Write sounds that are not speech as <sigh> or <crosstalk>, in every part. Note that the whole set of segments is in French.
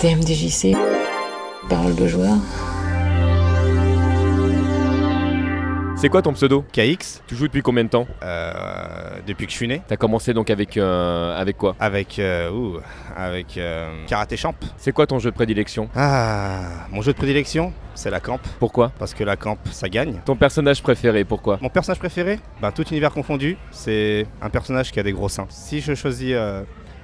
TMDJC, parole de joueur. C'est quoi ton pseudo? KX Tu joues depuis combien de temps? Euh, depuis que je suis né. T'as commencé donc avec, euh, avec quoi? Avec, euh, ouh, avec euh, Karaté Champ. C'est quoi ton jeu de prédilection? Ah, mon jeu de prédilection, c'est la camp. Pourquoi? Parce que la camp, ça gagne. Ton personnage préféré, pourquoi? Mon personnage préféré, ben, tout univers confondu, c'est un personnage qui a des gros seins. Si je choisis euh,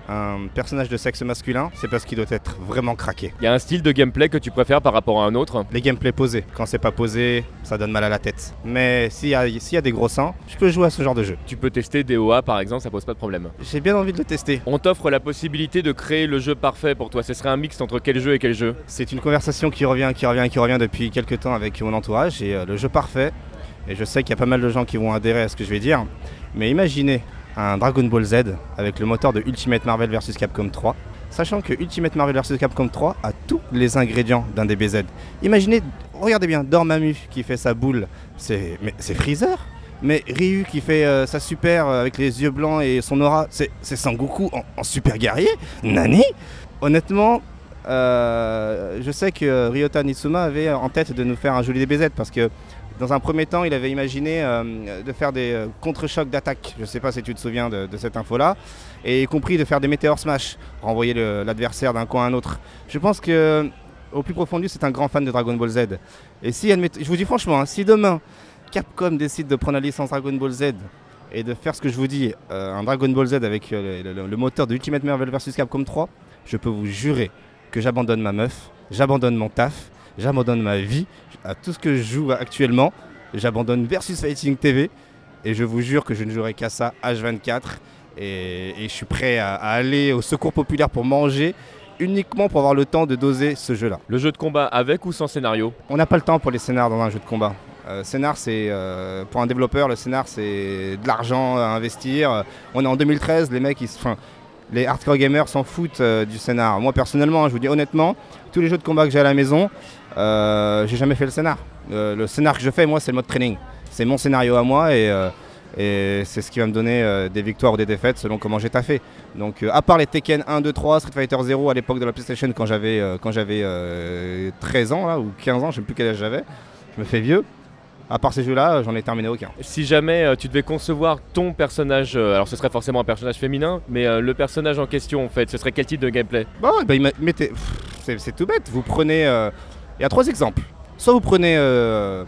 un personnage de sexe masculin, c'est parce qu'il doit être vraiment craqué. Il y a un style de gameplay que tu préfères par rapport à un autre? Les gameplays posés. Quand c'est pas posé, ça donne mal à la tête. Mais s'il y, a- s'il y a des gros seins, je peux jouer à ce genre de jeu. Tu peux tester DOA par exemple, ça pose pas de problème. J'ai bien envie de le tester. On t'offre la possibilité de créer le jeu parfait pour toi. Ce serait un mix entre quel jeu et quel jeu? C'est une conversation qui revient, qui revient, qui revient depuis quelques temps avec mon entourage et euh, le jeu parfait. Et je sais qu'il y a pas mal de gens qui vont adhérer à ce que je vais dire. Mais imaginez un Dragon Ball Z avec le moteur de Ultimate Marvel vs Capcom 3. Sachant que Ultimate Marvel vs Capcom 3 a tous les ingrédients d'un DBZ. Imaginez, regardez bien, Dormammu qui fait sa boule, c'est Freezer? Mais Ryu qui fait euh, sa super euh, avec les yeux blancs et son aura, c'est Sangoku en, en super guerrier? Nani? Honnêtement, euh, je sais que Ryota Nitsuma avait en tête de nous faire un joli DBZ parce que dans un premier temps, il avait imaginé euh, de faire des euh, contre-chocs d'attaque. Je ne sais pas si tu te souviens de, cette info-là. Et y compris de faire des météores smash, renvoyer l'adversaire d'un coin à un autre. Je pense que au plus profond lui, c'est un grand fan de Dragon Ball Z. Et si, je vous dis franchement, hein, si demain Capcom décide de prendre la licence Dragon Ball Z et de faire ce que je vous dis, euh, un Dragon Ball Z avec le, le- le moteur de Ultimate Marvel vs Capcom 3, je peux vous jurer que j'abandonne ma meuf, j'abandonne mon taf, j'abandonne ma vie, à tout ce que je joue actuellement, j'abandonne Versus Fighting TV et je vous jure que je ne jouerai qu'à ça H24 et, et je suis prêt à, à aller au secours populaire pour manger uniquement pour avoir le temps de doser ce jeu-là. Le jeu de combat avec ou sans scénario? On n'a pas le temps pour les scénars dans un jeu de combat. Euh, scénar, c'est euh, pour un développeur, le scénar, c'est de l'argent à investir. On est en 2013, les mecs, ils, enfin, les hardcore gamers s'en foutent euh, du scénar. Moi, personnellement, hein, je vous dis honnêtement, tous les jeux de combat que j'ai à la maison, j'ai jamais fait le scénar. Euh, le scénar que je fais, moi, c'est le mode training. C'est mon scénario à moi et, euh, et c'est ce qui va me donner euh, des victoires ou des défaites selon comment j'ai taffé. Donc, euh, à part les Tekken 1, 2, 3, Street Fighter 0 à l'époque de la PlayStation quand j'avais euh, quand j'avais euh, 13 ans là, ou 15 ans, je sais plus quel âge j'avais, je me fais vieux. À part ces jeux-là, j'en ai terminé aucun. Si jamais euh, tu devais concevoir ton personnage, euh, alors ce serait forcément un personnage féminin, mais euh, le personnage en question en fait, ce serait quel type de gameplay? Bah ouais, bah, c'est tout bête. Vous prenez. Euh, Il y a trois exemples. Soit vous prenez euh,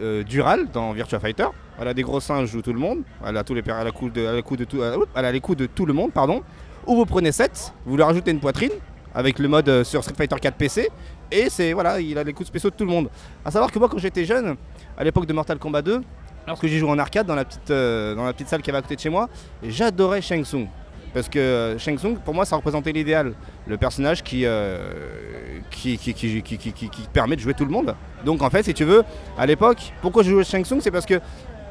euh, Dural dans Virtua Fighter. Elle a des gros seins, joue tout le monde. Elle a tous les per- elle a, coup de, tout, elle elle a les coups de tout le monde, pardon. Ou vous prenez 7, vous lui rajoutez une poitrine avec le mode euh, sur Street Fighter 4 PC. Et c'est voilà, il a les coups spéciaux de tout le monde. A savoir que moi, quand j'étais jeune, à l'époque de Mortal Kombat 2, lorsque j'ai joué en arcade dans la petite, euh, dans la petite salle qui avait à côté de chez moi, j'adorais Shang Tsung. Parce que euh, Shang Tsung, pour moi, ça représentait l'idéal. Le personnage qui, euh, qui, qui, qui, qui, permet de jouer tout le monde. Donc en fait, si tu veux, à l'époque, pourquoi je jouais Shang Tsung C'est parce que,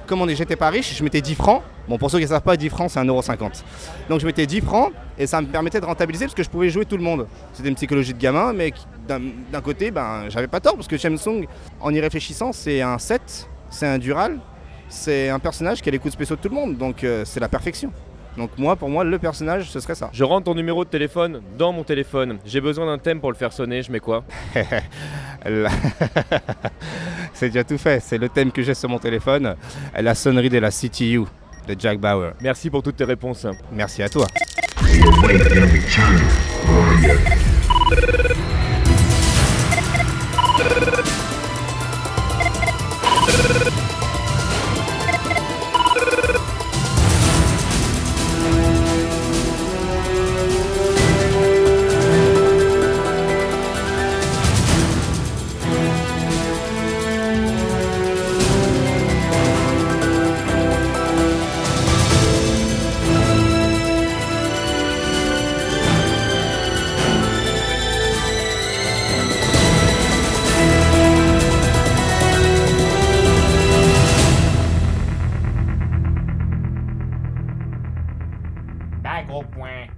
comme on est, j'étais pas riche, je mettais 10 francs. Bon, pour ceux qui ne savent pas, 10 francs, c'est 1,50€. Donc je mettais 10 francs et ça me permettait de rentabiliser parce que je pouvais jouer tout le monde. C'était une psychologie de gamin, mais d'un côté, ben, j'avais pas tort parce que Shang Tsung, en y réfléchissant, c'est un 7, c'est un Dural, c'est un personnage qui a les coups spéciaux de tout le monde. Donc euh, c'est la perfection. Donc moi, pour moi, le personnage, ce serait ça. Je rentre ton numéro de téléphone dans mon téléphone. J'ai besoin d'un thème pour le faire sonner, je mets quoi? <laughs> <laughs> C'est déjà tout fait. C'est le thème que j'ai sur mon téléphone. La sonnerie de la CTU de Jack Bauer. Merci pour toutes tes réponses. Merci à toi. I go blank.